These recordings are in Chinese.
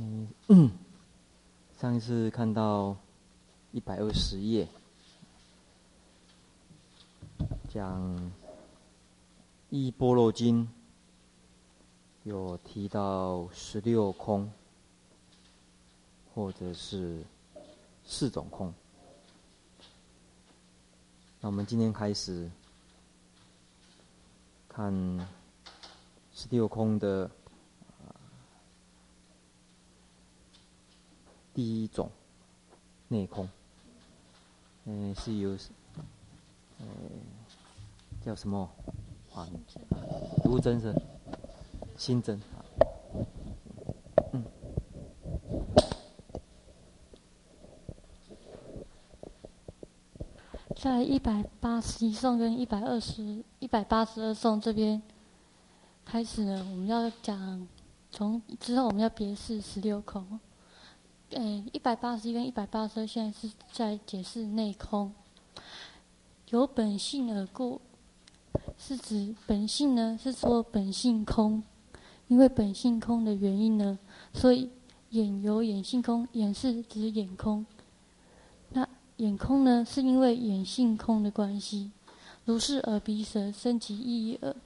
嗯，上一次看到一百二十页，讲《一波若经》，有提到十六空，或者是四种空。那我们今天开始看十六空的。第一种内空，嗯，是由，呃，叫什么？啊，卢真是新真，嗯，在一百八十一颂跟一百二十一百八十二颂这边开始呢，我们要讲，从之后我们要别释十六空。诶，一百八十一跟一百八十二现在是在解释内空，由本性而故，是指本性呢是说本性空，因为本性空的原因呢，所以眼由眼性空，眼是指眼空，那眼空呢是因为眼性空的关系，如是耳鼻舌身及意耳，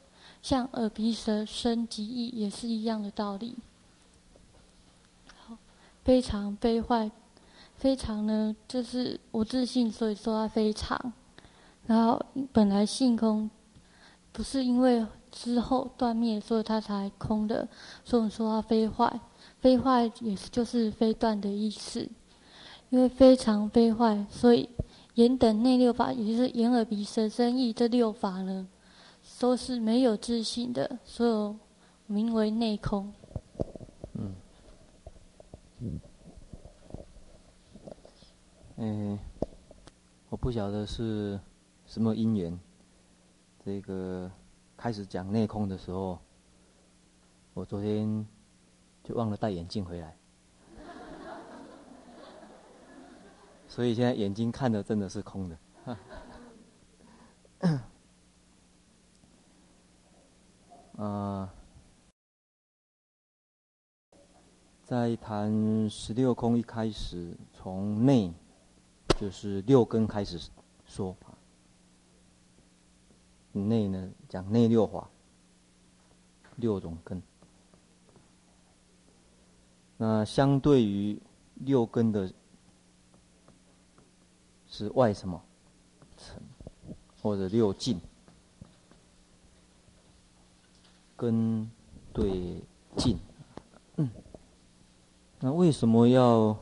像耳鼻舌身及意也是一样的道理。非常非坏，非常呢，就是无自信，所以说它非常。然后本来性空，不是因为之后断灭，所以它才空的，所以说它非坏。非坏也是就是非断的意思。因为非常非坏，所以眼等内六法，也就是眼耳鼻舌身意这六法呢，都是没有自信的，所以名为内空。嗯，我不晓得是什么因缘，这个开始讲内空的时候，我昨天就忘了戴眼镜回来，所以现在眼睛看的真的是空的。啊。在谈十六空一开始，从内就是六根开始说。内呢讲内六法，六种根。那相对于六根的，是外什么尘，或者六境，根对境。那为什么要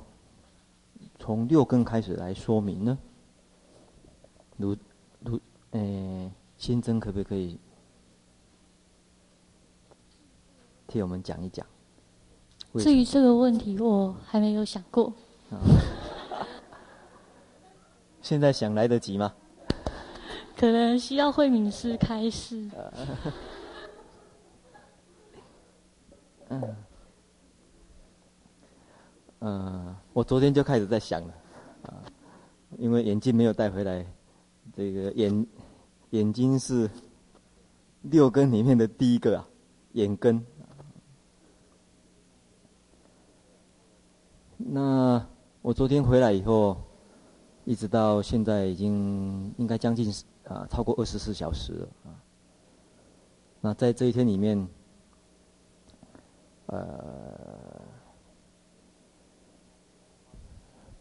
从六根开始来说明呢？如如，诶，新增可不可以替我们讲一讲？至于这个问题，我还没有想过。现在想来得及吗？可能需要慧敏师开示。嗯。嗯，我昨天就开始在想了，啊，因为眼镜没有带回来，这个眼眼睛是六根里面的第一个啊，眼根。那我昨天回来以后，一直到现在已经应该将近啊超过二十四小时了啊。那在这一天里面，呃。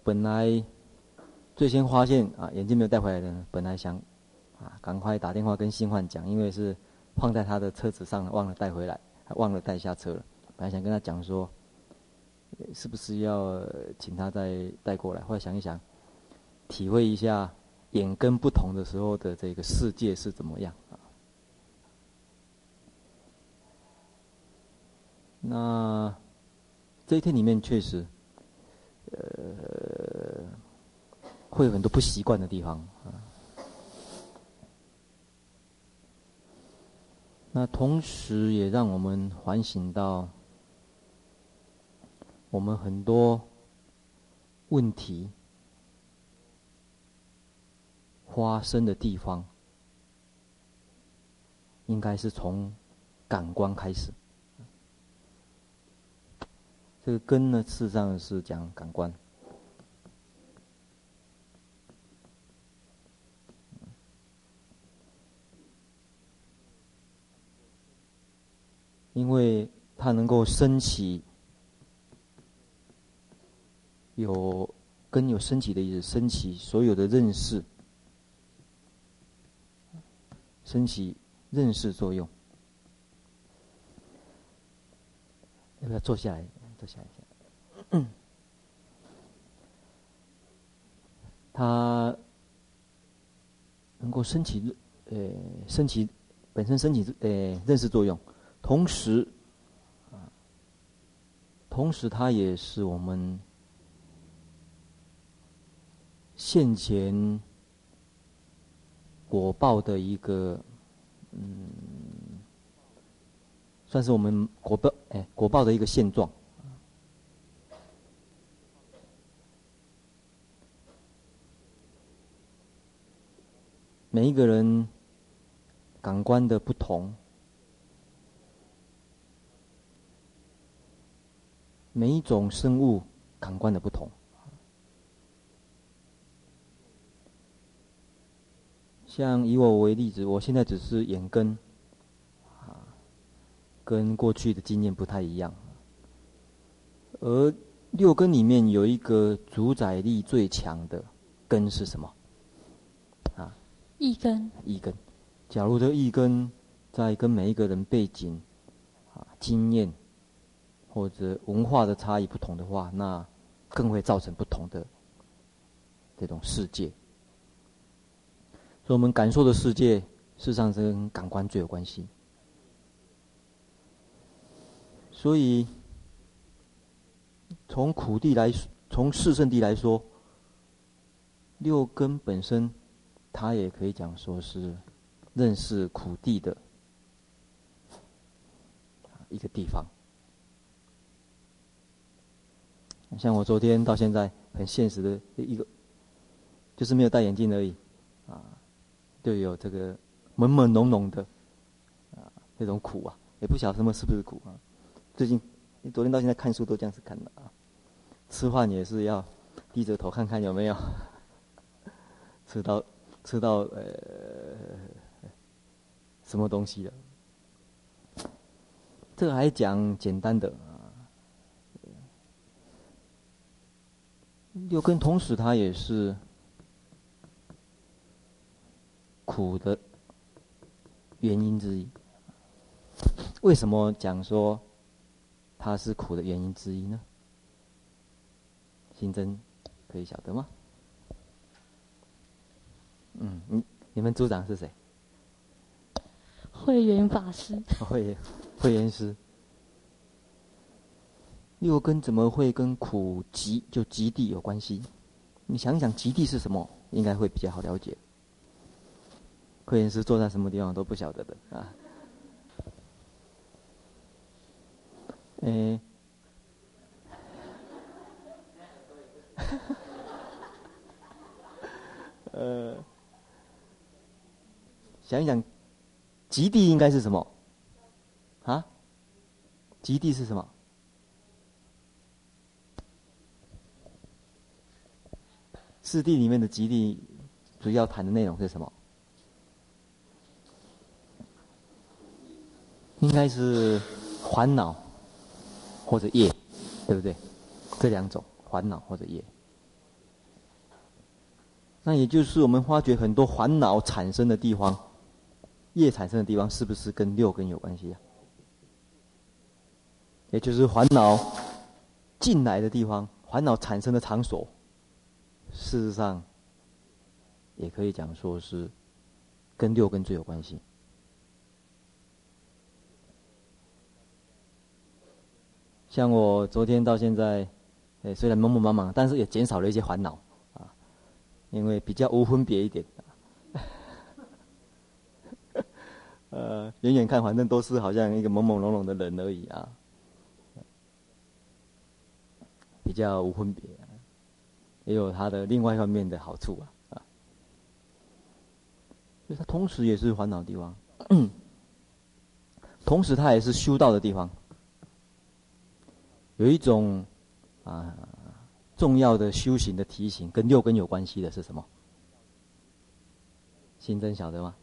本来最先发现啊，眼镜没有带回来的，本来想啊，赶快打电话跟新欢讲，因为是放在他的车子上了，忘了带回来，还忘了带下车了。本来想跟他讲说，是不是要请他再带过来？后来想一想，体会一下眼跟不同的时候的这个世界是怎么样？那这一天里面确实。呃，会有很多不习惯的地方啊。那同时也让我们反省到，我们很多问题发生的地方，应该是从感官开始。这个根呢，事实上是讲感官。因为它能够升起，有根有升起的意思，升起所有的认识，升起认识作用。要不要坐下来？坐下来一下。它能够升起，呃，升起本身升起呃认识作用。同时，同时，它也是我们现前果报的一个，嗯，算是我们果报哎果报的一个现状。每一个人感官的不同。每一种生物感官的不同，像以我为例子，我现在只是眼根，啊，跟过去的经验不太一样。而六根里面有一个主宰力最强的根是什么？啊，一根。一根。假如这一根在跟每一个人背景啊经验。或者文化的差异不同的话，那更会造成不同的这种世界。所以，我们感受的世界，事实上是跟感官最有关系。所以，从苦地来，从四圣地来说，六根本身，它也可以讲说是认识苦地的一个地方。像我昨天到现在很现实的一个，就是没有戴眼镜而已，啊，就有这个朦朦胧胧的，啊，那种苦啊，也不晓得什么是不是苦啊。最近，你昨天到现在看书都这样子看的啊，吃饭也是要低着头看看有没有吃到吃到呃什么东西了。这个还讲简单的。六根同时，它也是苦的原因之一。为什么讲说它是苦的原因之一呢？新增可以晓得吗？嗯，你你们组长是谁？慧远法师。慧慧远师。六根怎么会跟苦集就集地有关系？你想想集地是什么，应该会比较好了解。科研师坐在什么地方都不晓得的啊。诶，呃，想一想，极地应该是什么？啊？极地是什么？四谛里面的集地，主要谈的内容是什么？应该是烦恼或者业，对不对？这两种烦恼或者业。那也就是我们发觉很多烦恼产生的地方，业产生的地方，是不是跟六根有关系啊？也就是烦恼进来的地方，烦恼产生的场所。事实上，也可以讲说是跟六根最有关系。像我昨天到现在，哎，虽然忙忙忙忙，但是也减少了一些烦恼啊，因为比较无分别一点。呃，远远看，反正都是好像一个朦朦胧胧的人而已啊，比较无分别。也有它的另外一方面的好处啊，啊，所以它同时也是烦恼的地方，同时它也是修道的地方。有一种啊重要的修行的提醒，跟六根有关系的是什么？心真晓得吗？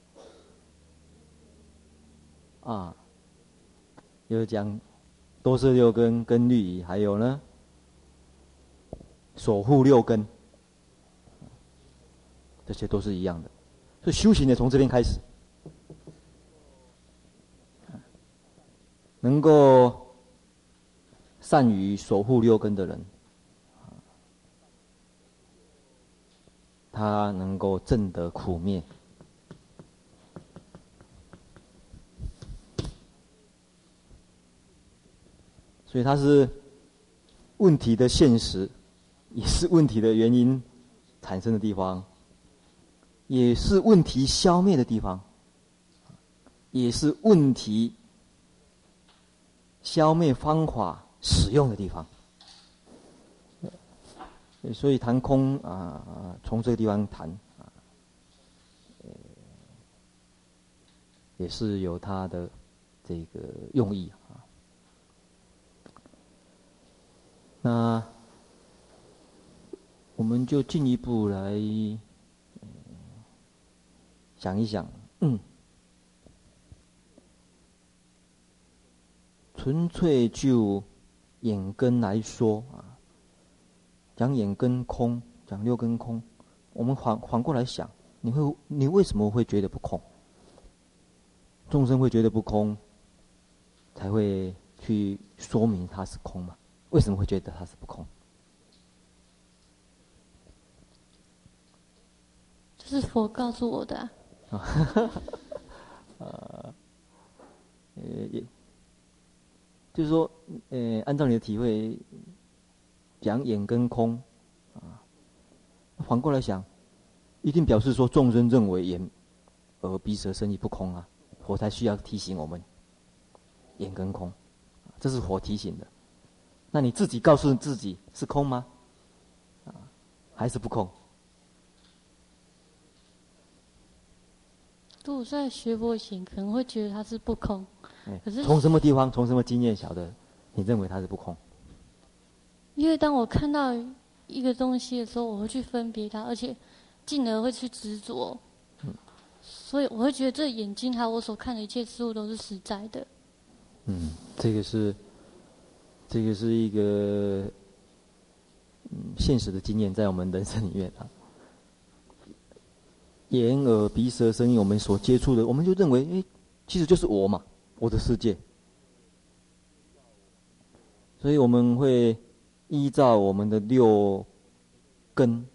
啊，有讲多色六根跟律仪，还有呢，守护六根，这些都是一样的。所以修行的从这边开始，能够。善于守护六根的人，他能够证得苦灭。所以他是问题的现实，也是问题的原因产生的地方，也是问题消灭的地方，也是问题消灭方法。使用的地方，所以谈空啊，从这个地方谈啊，也是有它的这个用意啊。那我们就进一步来想一想，嗯，纯粹就。眼根来说啊，讲眼根空，讲六根空，我们反反过来想，你会你为什么会觉得不空？众生会觉得不空，才会去说明它是空嘛？为什么会觉得它是不空？是佛告诉我的啊。呃，也。就是说，呃，按照你的体会，讲眼跟空，啊，反过来想，一定表示说众生认为眼、耳、鼻、舌、身意不空啊，佛才需要提醒我们，眼跟空，这是佛提醒的。那你自己告诉自己是空吗？啊，还是不空？如果在学佛前，可能会觉得它是不空。可是从什么地方，从什么经验晓得，你认为它是不空？因为当我看到一个东西的时候，我会去分别它，而且进而会去执着。嗯，所以我会觉得这眼睛还有我所看的一切事物都是实在的。嗯，这个是，这个是一个嗯现实的经验，在我们人生里面啊，眼耳鼻舌身意，我们所接触的，我们就认为，哎，其实就是我嘛。我的世界，所以我们会依照我们的六根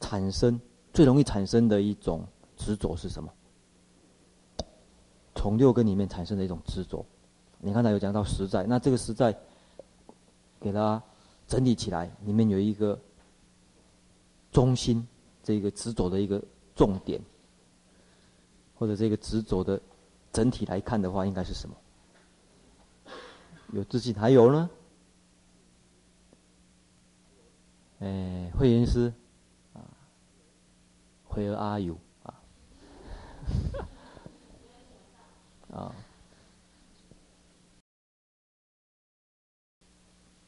产生最容易产生的一种执着是什么？从六根里面产生的一种执着，你刚才有讲到实在，那这个实在给它整理起来，里面有一个中心，这个执着的一个重点，或者这个执着的。整体来看的话，应该是什么？有自信，还有呢？哎，慧云师啊，Where are you？啊，啊，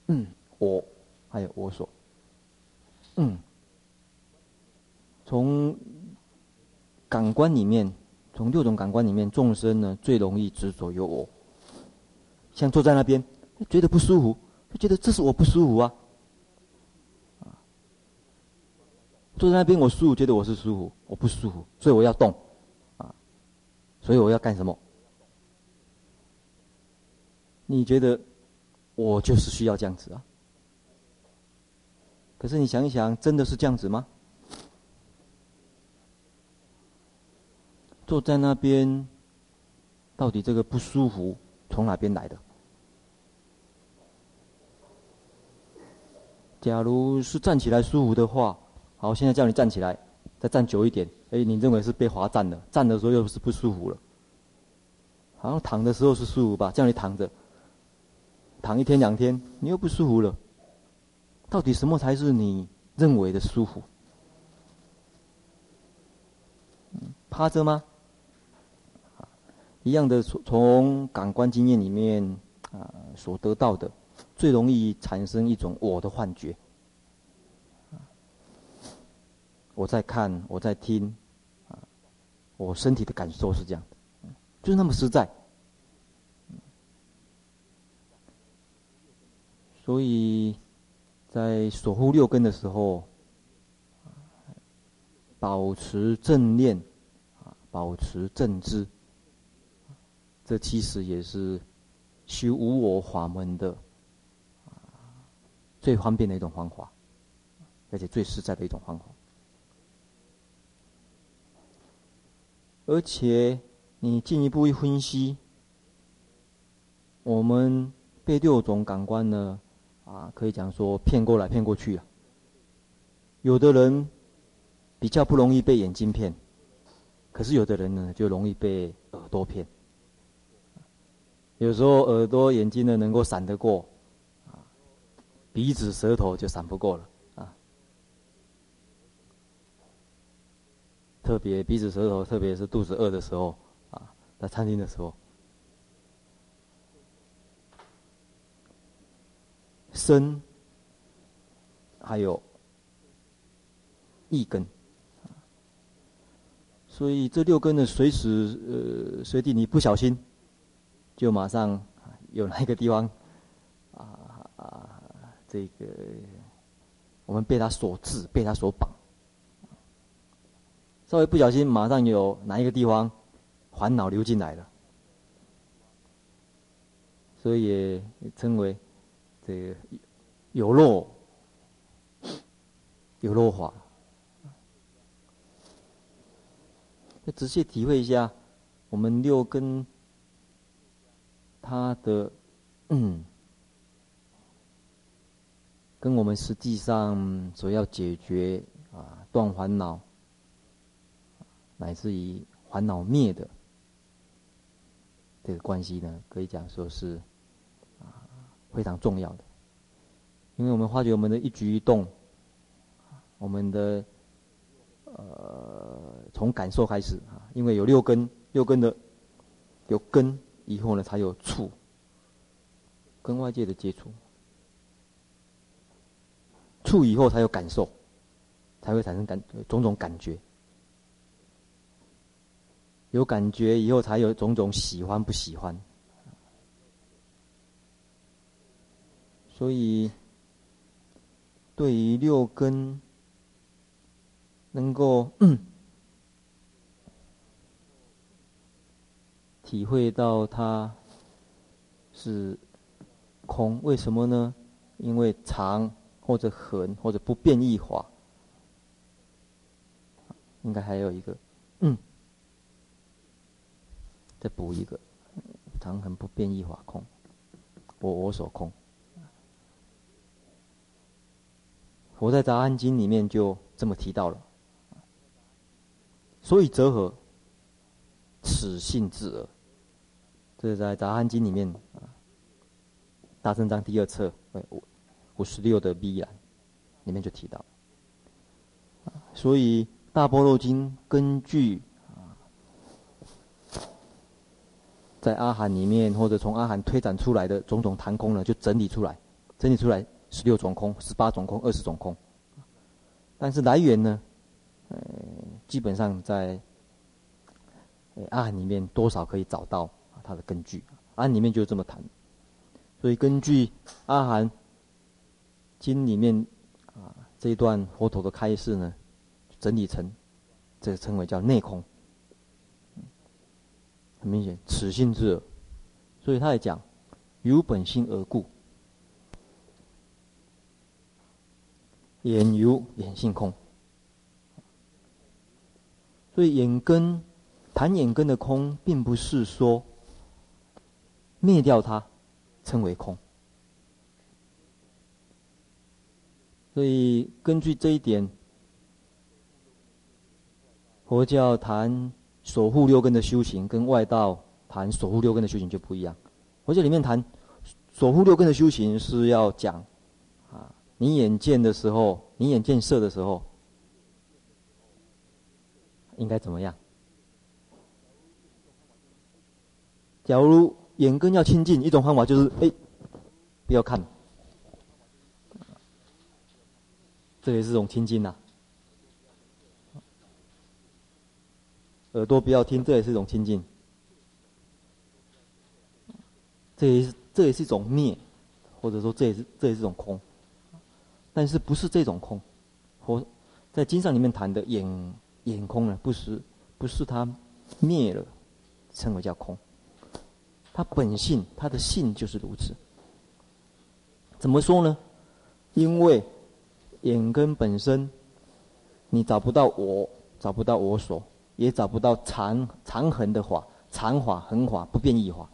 嗯，我还有我所，嗯，从感官里面。从六种感官里面，众生呢最容易执着有我。像坐在那边，觉得不舒服，就觉得这是我不舒服啊。啊，坐在那边我舒服，觉得我是舒服，我不舒服，所以我要动，啊，所以我要干什么？你觉得我就是需要这样子啊？可是你想一想，真的是这样子吗？坐在那边，到底这个不舒服从哪边来的？假如是站起来舒服的话，好，现在叫你站起来，再站久一点。哎，你认为是被罚站了？站的时候又是不舒服了。好像躺的时候是舒服吧？叫你躺着，躺一天两天，你又不舒服了。到底什么才是你认为的舒服？趴着吗？一样的，从从感官经验里面啊所得到的，最容易产生一种我的幻觉。我在看，我在听，啊，我身体的感受是这样的，就是那么实在。所以在守护六根的时候，保持正念，啊，保持正知，这其实也是修无我法门的最方便的一种方法，而且最实在的一种方法。而且你进一步一分析，我们被六种感官呢，啊，可以讲说骗过来骗过去啊。有的人。比较不容易被眼睛骗，可是有的人呢，就容易被耳朵骗。有时候耳朵、眼睛呢能够闪得过，啊，鼻子、舌头就闪不过了啊。特别鼻子、舌头，特别是肚子饿的时候啊，在餐厅的时候，身还有意根。所以这六根呢，随时呃随地，你不小心，就马上有哪一个地方，啊啊，这个我们被他所制，被他所绑，稍微不小心，马上有哪一个地方烦恼流进来了，所以也称为这个有落有落法。要仔细体会一下，我们六根，它的嗯，跟我们实际上所要解决啊断烦恼，乃至于烦恼灭的这个关系呢，可以讲说是啊非常重要的，因为我们发觉我们的一举一动，我们的。呃，从感受开始啊，因为有六根，六根的有根以后呢，才有触，跟外界的接触，触以后才有感受，才会产生感种种感觉，有感觉以后才有种种喜欢不喜欢，所以对于六根。能够体会到它是空，为什么呢？因为常或者恒或者不变异法，应该还有一个，嗯，再补一个，常恒不变异法空，我我所空。佛在《杂阿经》里面就这么提到了。所以折合？此性自尔。是在《杂阿经》里面，《大正章》第二册五五十六的 B 栏里面就提到。所以《大般若经》根据，在阿含里面或者从阿含推展出来的种种谈空呢，就整理出来，整理出来十六种空、十八种空、二十种空。但是来源呢？呃，基本上在阿含里面多少可以找到它的根据，阿含里面就这么谈。所以根据阿含经里面啊这一段佛陀的开示呢，整理成这个称为叫内空。很明显，此性自尔，所以他也讲由本心而故，眼由眼性空。所以眼根，谈眼根的空，并不是说灭掉它，称为空。所以根据这一点，佛教谈守护六根的修行，跟外道谈守护六根的修行就不一样。佛教里面谈守护六根的修行，是要讲啊，你眼见的时候，你眼见色的时候。应该怎么样？假如眼根要清净，一种方法就是哎，不要看，这也是种清净呐。耳朵不要听，这也是一种清净。这也是这也是一种灭，或者说这也是这也是一种空，但是不是这种空，或在经上里面谈的眼眼空呢？不是不是它灭了，称为叫空。它本性，它的性就是如此。怎么说呢？因为眼根本身，你找不到我，找不到我所，也找不到长长恒的法，长法、恒法、不变异法。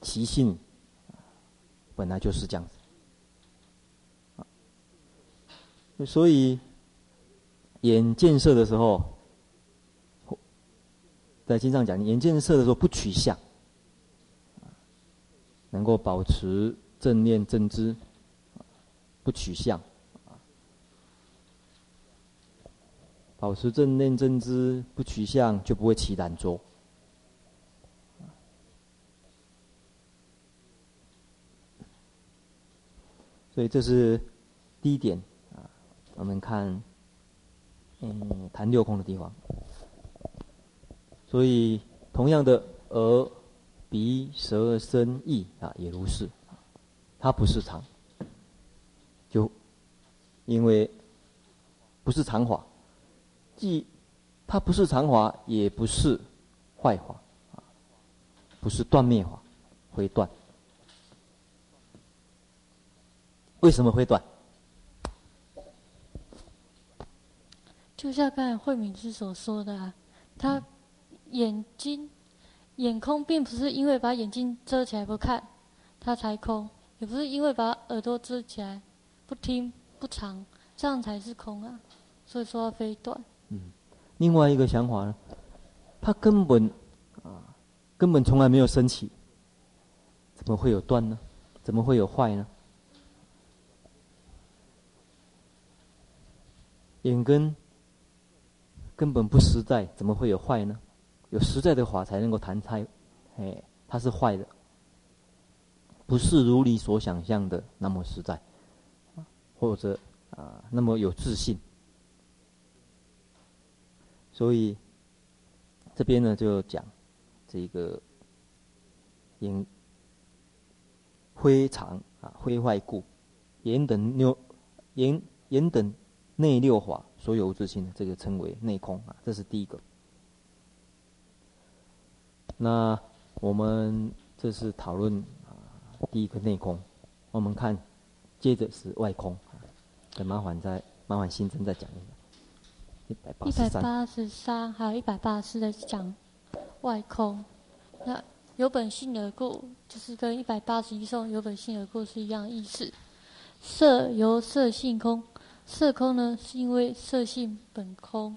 其性本来就是这样子。所以眼见色的时候。在经上讲，眼见色的时候不取相，能够保持正念正知，不取相，保持正念正知不取相，就不会起懒浊。所以这是第一点啊。我们看，嗯，谈六空的地方。所以，同样的耳、鼻、舌、身、意啊，也如是。它不是常，就因为不是常法，既它不是常法，也不是坏法，不是断灭法，会断。为什么会断？就像刚才慧敏师所说的啊，他。眼睛，眼空，并不是因为把眼睛遮起来不看，它才空；也不是因为把耳朵遮起来不听不尝，这样才是空啊。所以说要非断。嗯，另外一个想法呢，它根本啊，根本从来没有升起，怎么会有断呢？怎么会有坏呢？眼根根本不实在，怎么会有坏呢？有实在的法才能够谈开，哎，它是坏的，不是如你所想象的那么实在，或者啊那么有自信。所以这边呢就讲这个眼灰常啊灰坏故，眼等六眼眼等内六法所有自信的，这个称为内空啊，这是第一个。那我们这是讨论啊，第一个内空。我们看，接着是外空。等麻烦再麻烦新增再讲一下。一百八十三，还有一百八十四在讲外空。那有本性而故，就是跟一百八十一颂有本性而故是一样意思。色由色性空，色空呢是因为色性本空，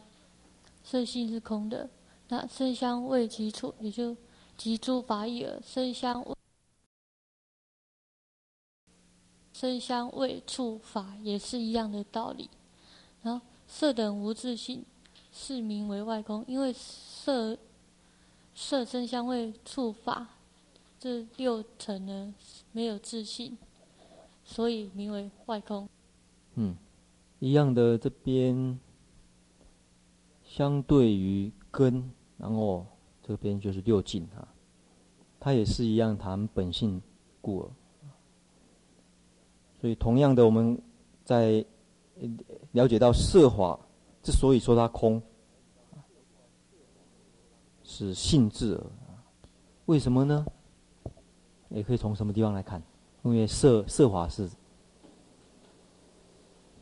色性是空的。那声香味及触，也就即诸法义耳。声香味，生香味触法也是一样的道理。然后色等无自性，是名为外空。因为色、色声香味触法这六层呢没有自性，所以名为外空。嗯，一样的这边，相对于根。然后这边就是六境啊，它也是一样谈本性故耳。所以同样的，我们在了解到色法之所以说它空，是性质。为什么呢？也可以从什么地方来看？因为色色法是，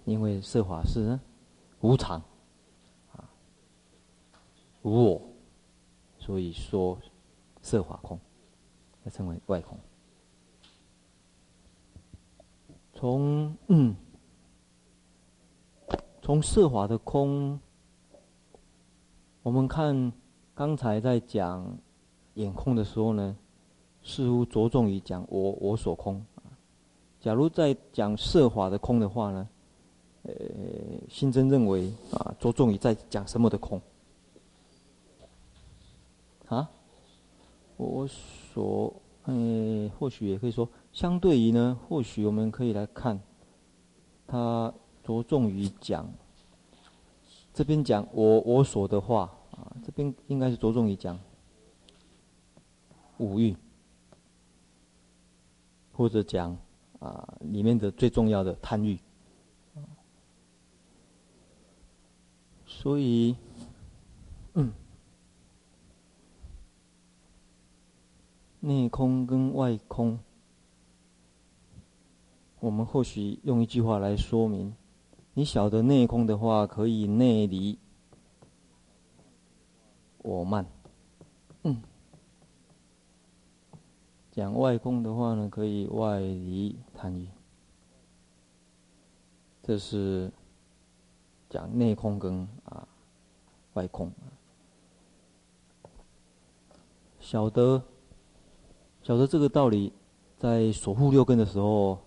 因为色法是无常啊，无我。所以说，色法空，要称为外空。从嗯，从色法的空，我们看刚才在讲眼空的时候呢，似乎着重于讲我我所空。假如在讲色法的空的话呢，呃，新增认为啊，着重于在讲什么的空？啊，我所，诶，或许也可以说，相对于呢，或许我们可以来看，他着重于讲，这边讲我我所的话啊，这边应该是着重于讲五欲，或者讲啊里面的最重要的贪欲，所以，嗯。内空跟外空，我们或许用一句话来说明：你晓得内空的话，可以内离我慢；嗯，讲外空的话呢，可以外离贪欲。这是讲内空跟啊外空，晓得。晓得这个道理，在守护六根的时候，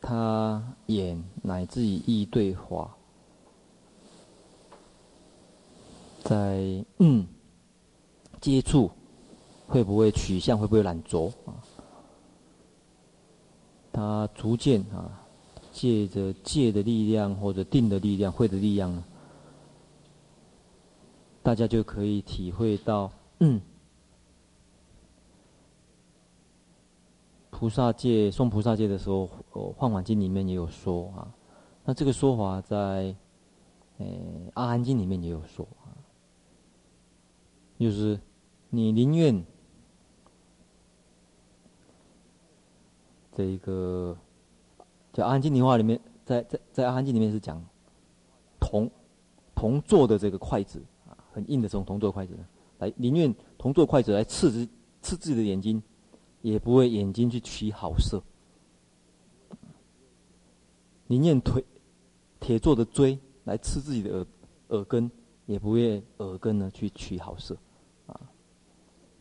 他眼乃至于意对法，在嗯接触会不会取向，会不会懒着啊？他逐渐啊，借着戒的力量或者定的力量、慧的力量呢，大家就可以体会到嗯。菩萨戒诵菩萨戒的时候，哦，《梵网经》里面也有说啊。那这个说法在，诶，《阿含经》里面也有说啊。就是你宁愿这一个，在《阿含经》的话里面，在在在《阿含经》里面是讲铜铜做的这个筷子啊，很硬的这种铜做筷子，来宁愿铜做筷子来刺自刺自己的眼睛。也不会眼睛去取好色，宁愿腿铁做的锥来刺自己的耳耳根，也不会耳根呢去取好色，啊，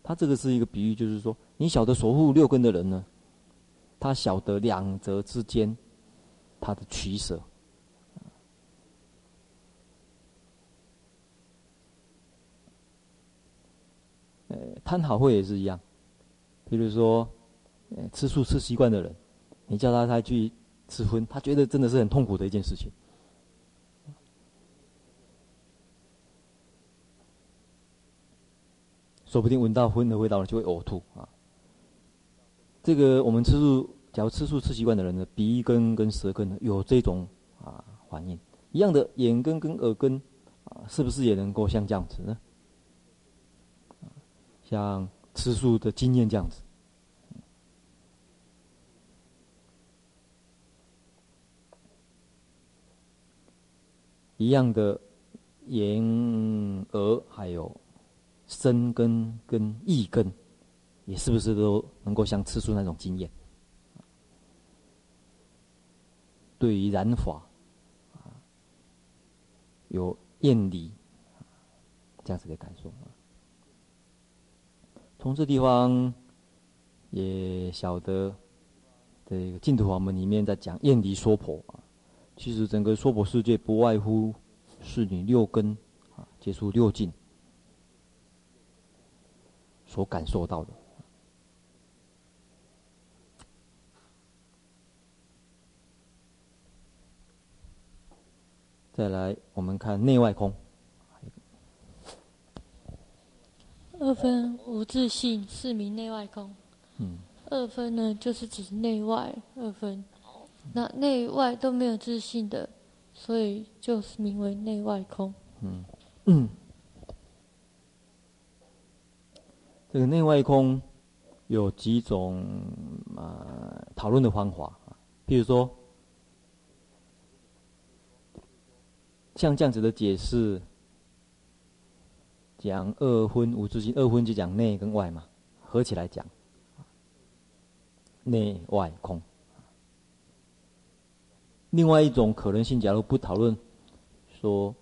他这个是一个比喻，就是说你晓得守护六根的人呢，他晓得两者之间他的取舍，呃，贪好慧也是一样。比如说，吃素吃习惯的人，你叫他他去吃荤，他觉得真的是很痛苦的一件事情。说不定闻到荤的味道了就会呕吐啊。这个我们吃素，假如吃素吃习惯的人呢，鼻根跟舌根呢有这种啊反应，一样的眼根跟耳根啊，是不是也能够像这样子呢？像。吃素的经验这样子，一样的眼、耳还有身根跟意根，也是不是都能够像吃素那种经验？对于染法有厌离这样子的感受。从这地方也晓得，这个净土法门里面在讲厌离娑婆啊，其实整个娑婆世界不外乎是你六根啊，接触六境所感受到的。再来，我们看内外空。二分无自信，是名内外空。嗯，二分呢，就是指内外二分。那内外都没有自信的，所以就是名为内外空。嗯嗯，这个内外空有几种啊讨论的方法，比如说像这样子的解释。讲二分无自性，二分就讲内跟外嘛，合起来讲，内外空。另外一种可能性，假如不讨论说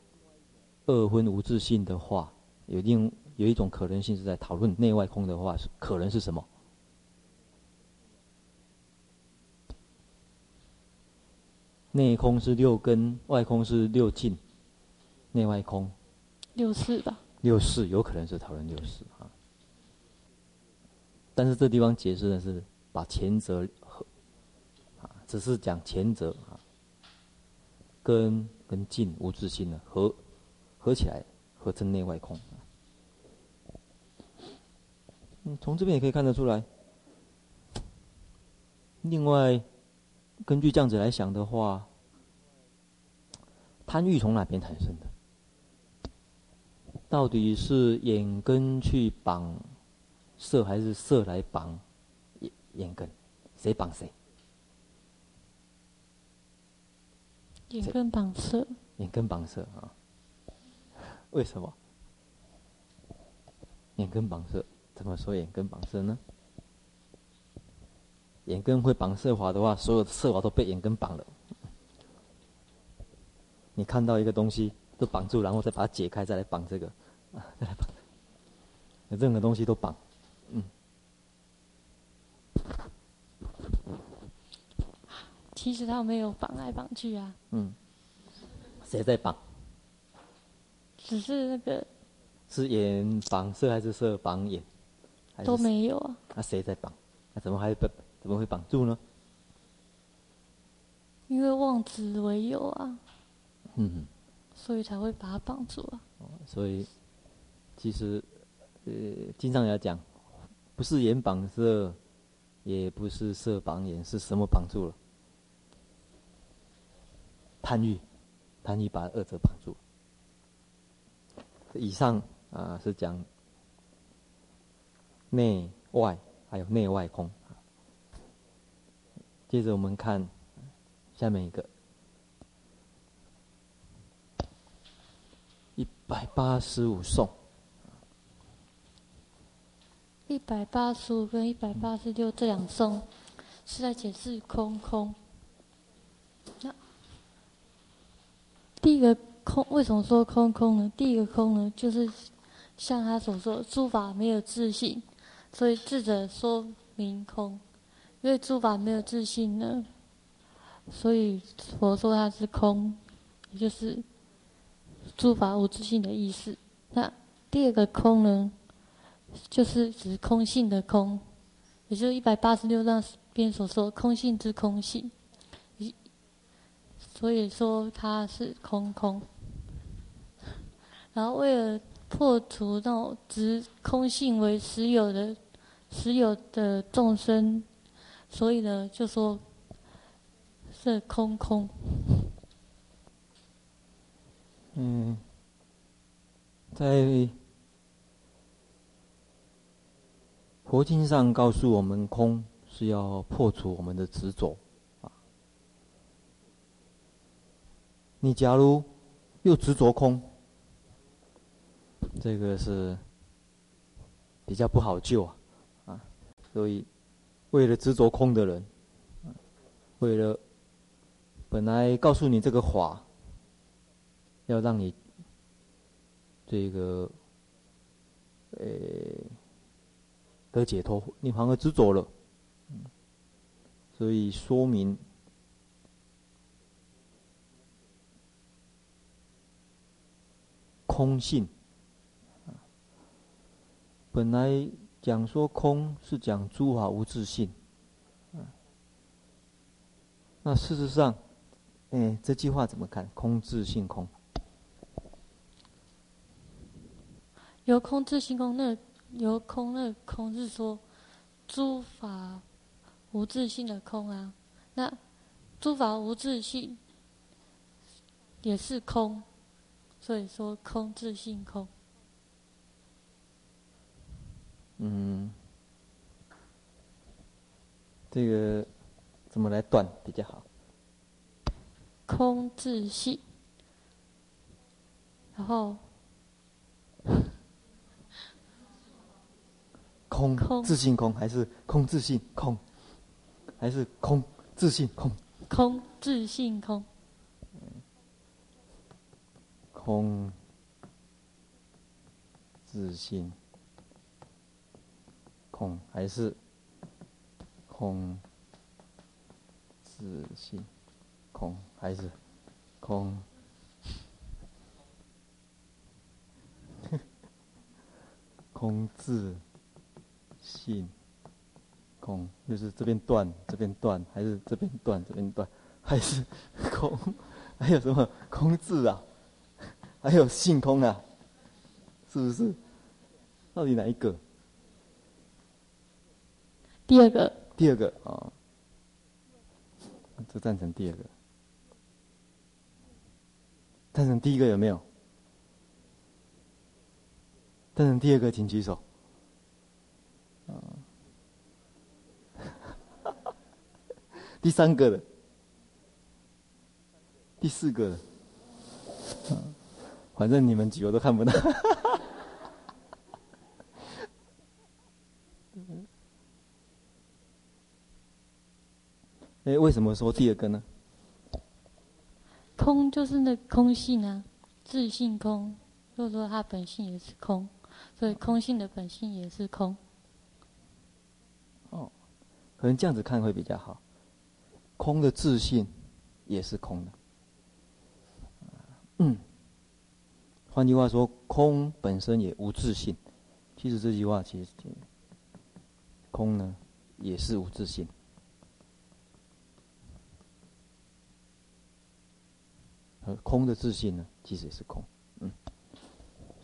二分无自性的话，有另有一种可能性是在讨论内外空的话，是可能是什么？内空是六根，外空是六境，内外空六四吧。六四有可能是讨论六四啊，但是这地方解释的是把前者和啊，只是讲前者啊，根跟尽无自性的合合起来，合成内外空。嗯，从这边也可以看得出来。另外，根据这样子来想的话，贪欲从哪边产生的？到底是眼根去绑色，还是色来绑眼眼根？谁绑谁？眼根绑色。眼根绑色啊？为什么？眼根绑色？怎么说眼根绑色呢？眼根会绑色法的话，所有的色法都被眼根绑了。你看到一个东西都绑住，然后再把它解开，再来绑这个，啊，再来绑，任何东西都绑，嗯。其实他没有绑来绑去啊。嗯。谁在绑？只是那个。是眼绑色还是色绑眼？都没有啊。那谁在绑？那怎么还被？怎么会绑住呢？因为妄执为有啊，嗯，所以才会把它绑住啊。所以，其实，呃，经常要讲，不是眼绑色，也不是色绑眼，是什么绑住了？贪欲，贪欲把二者绑住。以上啊是讲内外，还有内外空。接着我们看下面一个一百八十五颂，一百八十五跟一百八十六这两颂是在解释空空。那第一个空为什么说空空呢？第一个空呢，就是像他所说，诸法没有自性，所以智者说明空。因为诸法没有自性呢，所以佛说它是空，也就是诸法无自性的意思。那第二个空呢，就是指空性的空，也就是一百八十六章边所说空性之空性，所以说它是空空。然后为了破除那种执空性为实有的实有的众生。所以呢，就说是空空。嗯，在佛经上告诉我们，空是要破除我们的执着啊。你假如又执着空，这个是比较不好救啊，啊，所以。为了执着空的人，为了本来告诉你这个法，要让你这个呃得解脱，你反而执着了，所以说明空性，本来。讲说空是讲诸法无自性，那事实上，哎，这句话怎么看？空自性空，有空自性空，那由空那空是说诸法无自性的空啊，那诸法无自性也是空，所以说空自性空。嗯，这个怎么来断比较好？空自性，然后空自信空，还是空自信空，还是空自信空？空自信空，空自信。空还是空自信？空还是空？空自性空，就是这边断，这边断，还是这边断，这边断，还是空？还有什么空字啊？还有性空啊？是不是？到底哪一个？第二个。第二个啊、哦，这赞成第二个。赞成第一个有没有？赞成第二个请举手。啊、哦，第三个的，第四个的，啊，反正你们几个都看不到。哎，为什么说第二个呢？空就是那空性啊，自性空，就是说它本性也是空，所以空性的本性也是空。哦，可能这样子看会比较好。空的自信也是空的。嗯，换句话说，空本身也无自信。其实这句话其实，空呢也是无自性。空的自信呢，其实也是空，嗯，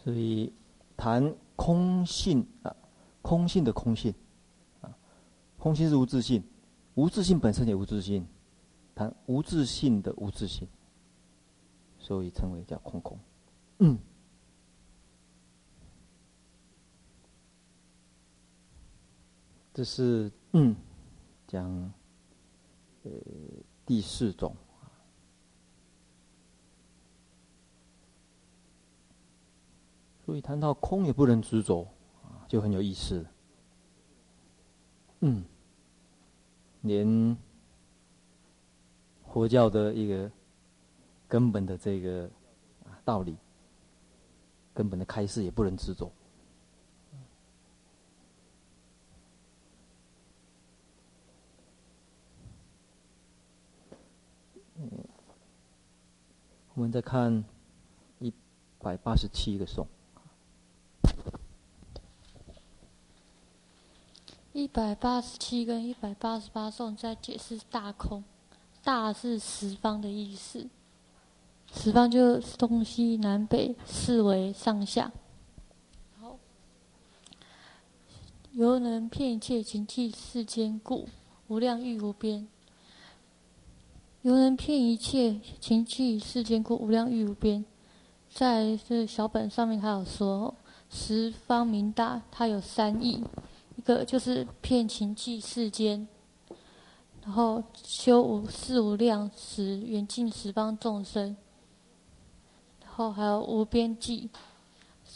所以谈空性啊，空性的空性啊，空性是无自信，无自信本身也无自信，谈无自信的无自信，所以称为叫空空，嗯，这是嗯讲呃第四种。所以谈到空也不能执着，啊，就很有意思。嗯，连佛教的一个根本的这个道理，根本的开示也不能执着。我们再看一百八十七个颂。一百八十七跟一百八十八颂在解释大空，大是十方的意思，十方就是东西南北四维上下。好，犹能遍一切情器世间故，无量欲无边。犹能骗一切情器世间故，无量欲无边。在这小本上面，他有说十方名大，它有三义。一个就是遍情记世间，然后修无四无量时缘尽十方众生，然后还有无边际，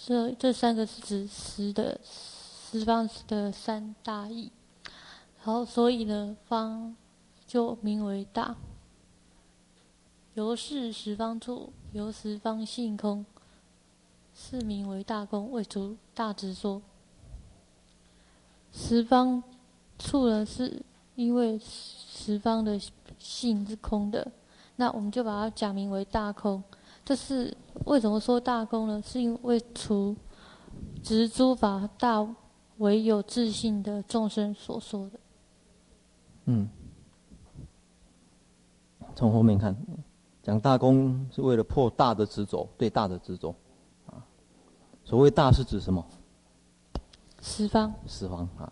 这这三个是指十的十方的三大义，然后所以呢，方就名为大。由是十方处，由十方性空，是名为大空，为诸大直说。十方处呢，是因为十方的性是空的，那我们就把它讲名为大空。这是为什么说大空呢？是因为除执诸法大唯有自性的众生所说的。嗯，从后面看，讲大空是为了破大的执着，对大的执着。啊，所谓大是指什么？十方，十方啊。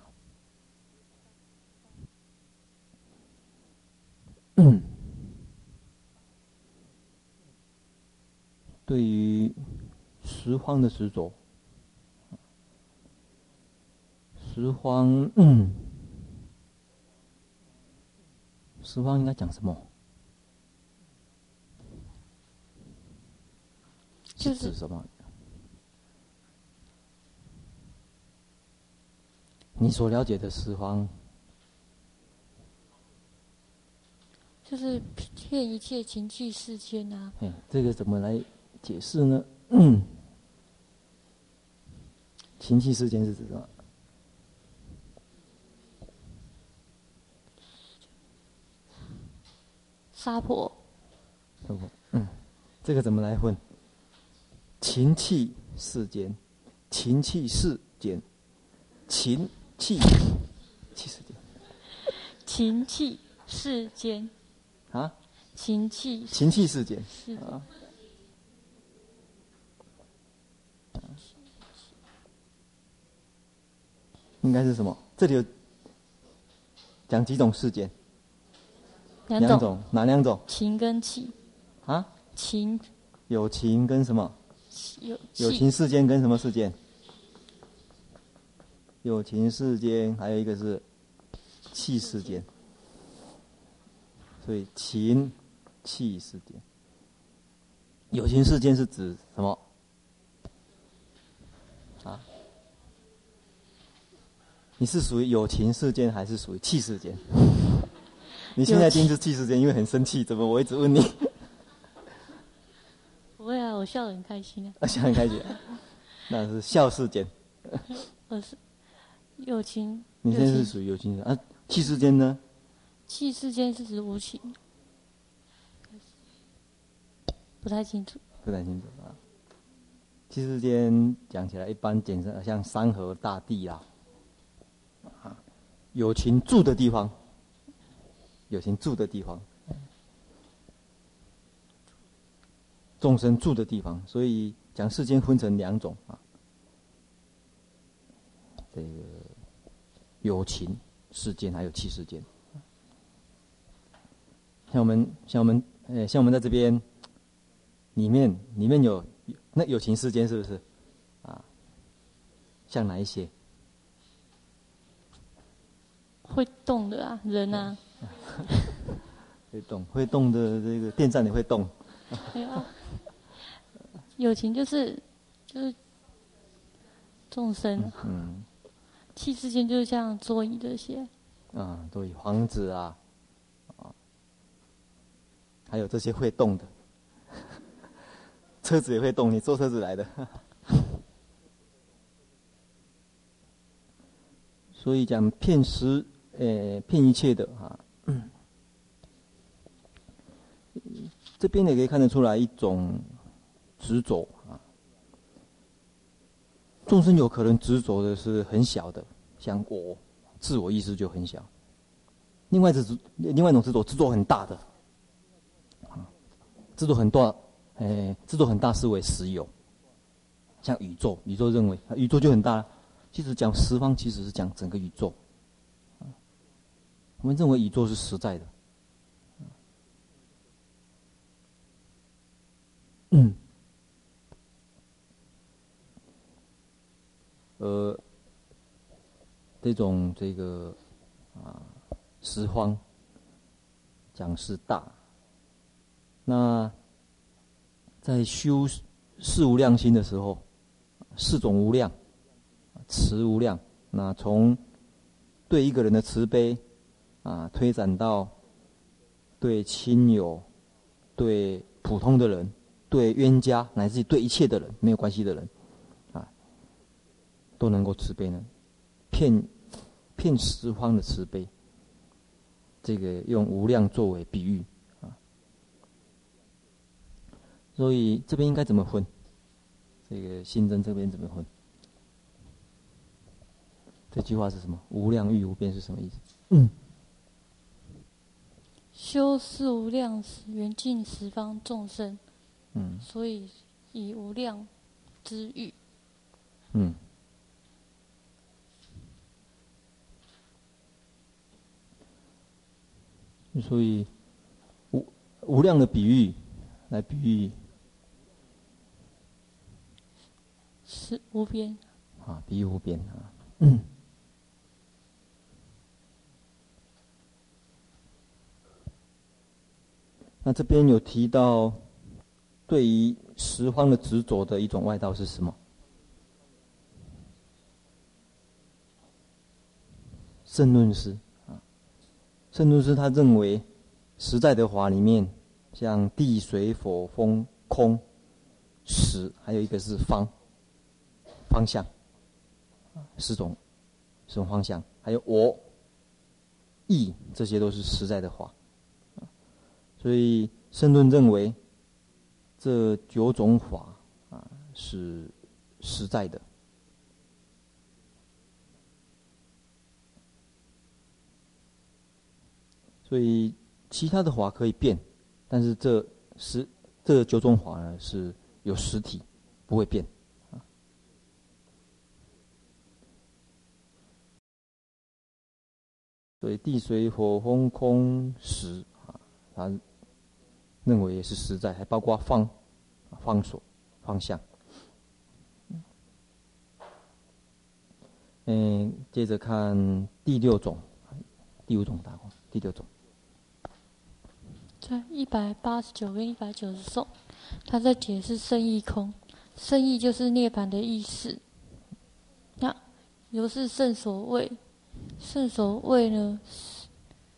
嗯，对于十方的执着，十方，嗯，十方应该讲什么？就是指什么？你所了解的十方，就是骗一切情器世间啊。哎，这个怎么来解释呢？嗯，情器世间是指什么？娑婆。娑婆。嗯，这个怎么来分？情器世间，情器世间，情气气世间，情气世间啊，情气情气世间是啊。应该是什么？这里有讲几种世间？两种，种，哪两种？情跟气。啊？情。有情跟什么？有。有情世间跟什么世间？有情世间，还有一个是气世间。所以情、气世间。有情世间是指什么？啊？你是属于有情世间还是属于气世间？你现在听是气世间，因为很生气，怎么我一直问你？不会啊，我笑得很开心啊。笑很开心，那是笑世间。我是有情。你现在是属于有情啊？气世间呢？气世间是指无情。不太清楚。不太清楚啊。气世间讲起来，一般简称像山河大地啦。有情住的地方，有情住的地方，众生住的地方，所以讲世间分成两种啊。这个有情世间还有气世间。像我们，像我们，呃，像我们在这边，里面里面有那友情世间是不是？啊，像哪一些？会动的啊，人啊，会动会动的这个电站也会动。哎呀，有情就是就是众生。嗯。气世间就是像座椅这些。啊，座椅、房子啊，啊，还有这些会动的，车子也会动，你坐车子来的。所以讲遍识。呃，骗一切的啊，这边也可以看得出来一种执着。众生有可能执着的是很小的，像我自我意识就很小。另外一种另外一种执着，执着很大的，啊，执着很大，哎，执着很大是为实有，像宇宙，宇宙认为宇宙就很大。其实讲十方，其实是讲整个宇宙。我们认为宇宙是实在的，嗯，呃，这种这个啊，十方讲是大，那在修四无量心的时候，四种无量，慈无量，那从对一个人的慈悲。啊，推展到对亲友、对普通的人、对冤家，乃至于对一切的人没有关系的人，都能够慈悲呢，骗骗十方的慈悲。这个用无量作为比喻啊，所以这边应该怎么分？这个新增这边怎么分？这句话是什么？无量欲无边是什么意思？嗯。修是无量时，缘尽十方众生。嗯。所以以无量之欲。嗯。所以无无量的比喻来比喻是无边。啊，比喻无边啊。嗯。那这边有提到，对于十方的执着的一种外道是什么？圣论师啊，胜论师他认为，实在的法里面，像地水火风空、实，还有一个是方，方向，四种，四种方向，还有我、意，这些都是实在的法。所以，圣论认为这九种法啊是实在的。所以其他的法可以变，但是这十这九种法呢是有实体，不会变。所以地水火风空实啊，他认为也是实在，还包括方方所方向。嗯，接着看第六种，第五种大观，第六种。在一百八十九跟一百九十颂，他在解释圣意空，圣意就是涅槃的意思。那由是圣所谓。圣所谓呢，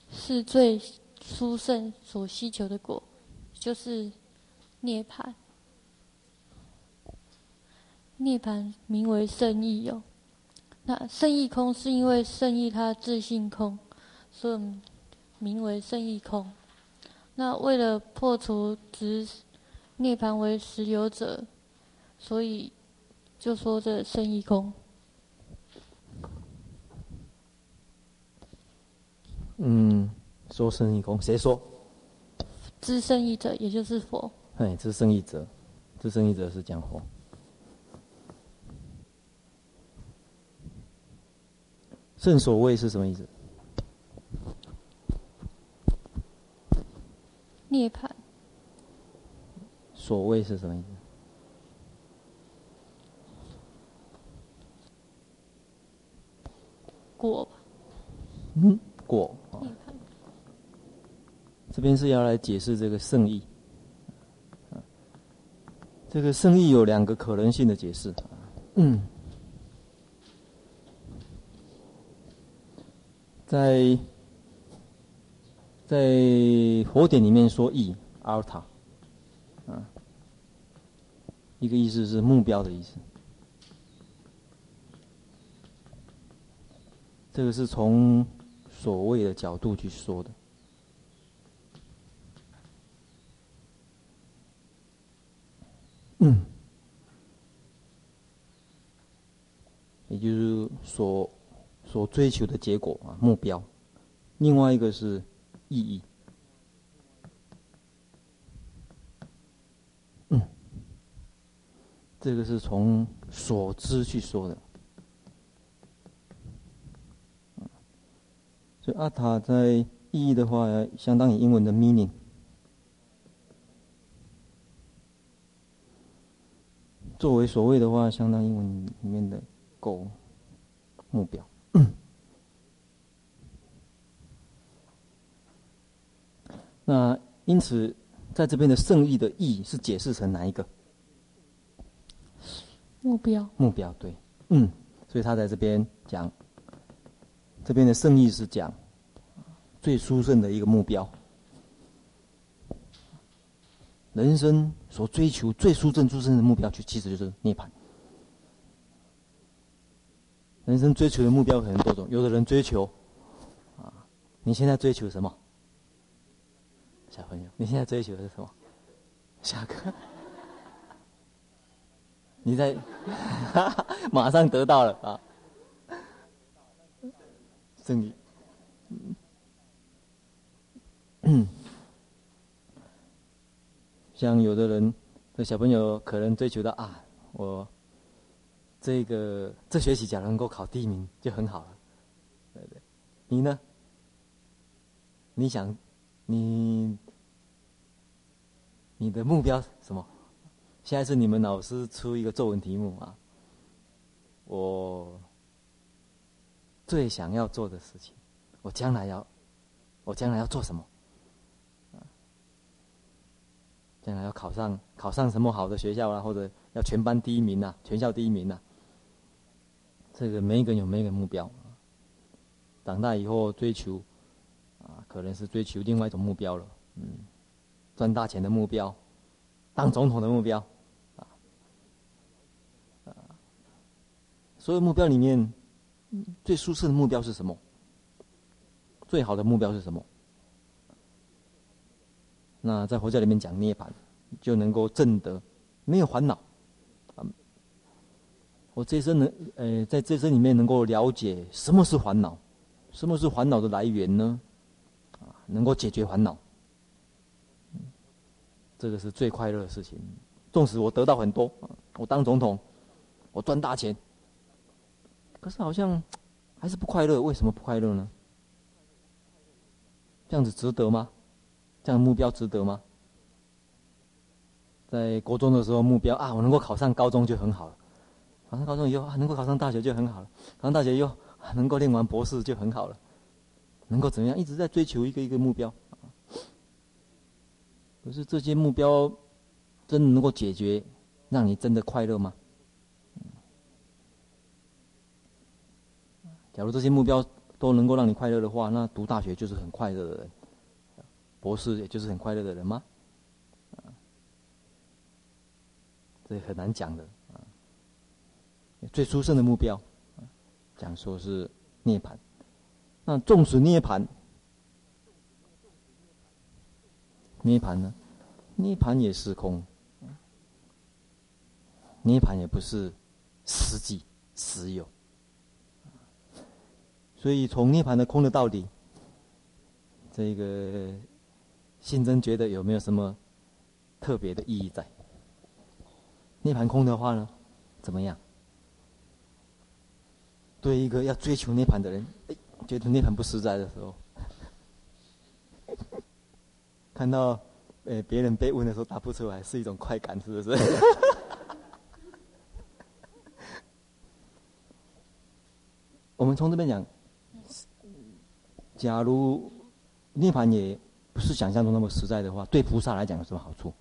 是是最殊胜所希求的果，就是涅槃。涅槃名为圣义哟。那圣意空是因为圣意它自性空，所以名为圣意空。那为了破除执涅槃为实有者，所以就说这圣义空。嗯，说生义空，谁说？知生义者，也就是佛。哎，知生义者，知生义者是讲佛。圣所谓是什么意思？涅槃。所谓是什么意思？果。嗯，果。这边是要来解释这个圣意，这个圣意有两个可能性的解释。嗯，在在佛典里面说义，阿尔塔，啊，一个意思是目标的意思。这个是从所谓的角度去说的。嗯，也就是所所追求的结果啊，目标。另外一个是意义。嗯，这个是从所知去说的。所以阿塔在意义的话，相当于英文的 meaning。作为所谓的话，相当于英文里面的 goal 目标。那因此，在这边的圣意的义是解释成哪一个？目标。目标对，嗯，所以他在这边讲，这边的圣意是讲最殊胜的一个目标。人生所追求最殊胜、殊胜的目标，就其实就是涅槃。人生追求的目标有很多种，有的人追求，啊，你现在追求什么？小朋友，你现在追求的是什么？下课，你在，马上得到了啊，胜利，嗯。像有的人，这小朋友可能追求到啊，我这个这学期假如能够考第一名就很好了，你呢？你想，你你的目标什么？现在是你们老师出一个作文题目啊，我最想要做的事情，我将来要，我将来要做什么？将来要考上考上什么好的学校啊，或者要全班第一名啊，全校第一名啊。这个每一个有每一个目标。长大以后追求，可能是追求另外一种目标了。嗯，赚大钱的目标，当总统的目标，啊，所有目标里面，最舒适的目标是什么？最好的目标是什么？那在佛教里面讲涅槃，就能够证得没有烦恼。啊，我这生能，呃，在这生里面能够了解什么是烦恼，什么是烦恼的来源呢？能够解决烦恼，这个是最快乐的事情。纵使我得到很多，我当总统，我赚大钱，可是好像还是不快乐。为什么不快乐呢？这样子值得吗？这样的目标值得吗？在国中的时候，目标啊，我能够考上高中就很好了。考上高中以后啊，能够考上大学就很好了。考上大学以后，能够念完博士就很好了。能够怎么样？一直在追求一个一个目标。可是这些目标真的能够解决，让你真的快乐吗？假如这些目标都能够让你快乐的话，那读大学就是很快乐的人，博士也就是很快乐的人吗？这很难讲的。最殊胜的目标，讲说是涅槃。那纵使涅槃，涅槃呢？涅槃也是空，涅槃也不是实际实有。所以从涅槃的空的道理，这个信真觉得有没有什么特别的意义在？涅槃空的话呢，怎么样？对一个要追求涅槃的人，哎，觉得涅槃不实在的时候，看到呃别人被问的时候答不出来，是一种快感，是不是？我们从这边讲，假如涅槃也不是想象中那么实在的话，对菩萨来讲有什么好处？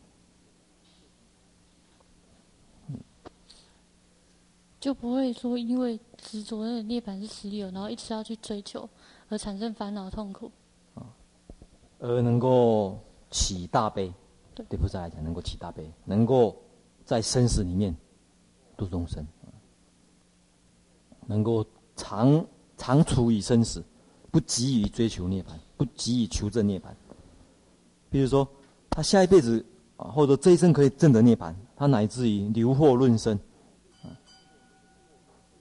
就不会说因为执着那个涅槃是实有，然后一直要去追求，而产生烦恼痛苦。而能够起大悲，对菩萨来讲，能够起大悲，能够在生死里面度众生，能够长长处于生死，不急于追求涅槃，不急于求证涅槃。比如说，他下一辈子啊，或者这一生可以证得涅槃，他乃至于留祸论生。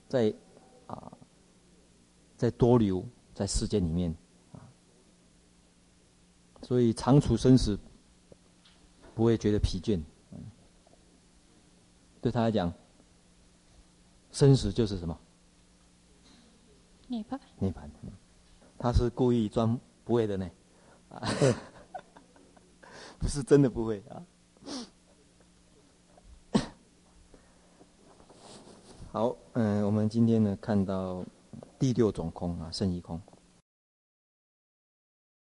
在啊，在多留在世界里面啊，所以长处生死不会觉得疲倦。对他来讲，生死就是什么？涅槃。涅槃。他是故意装不会的呢，啊，不是真的不会啊。好，嗯，我们今天呢看到第六种空啊，胜义空。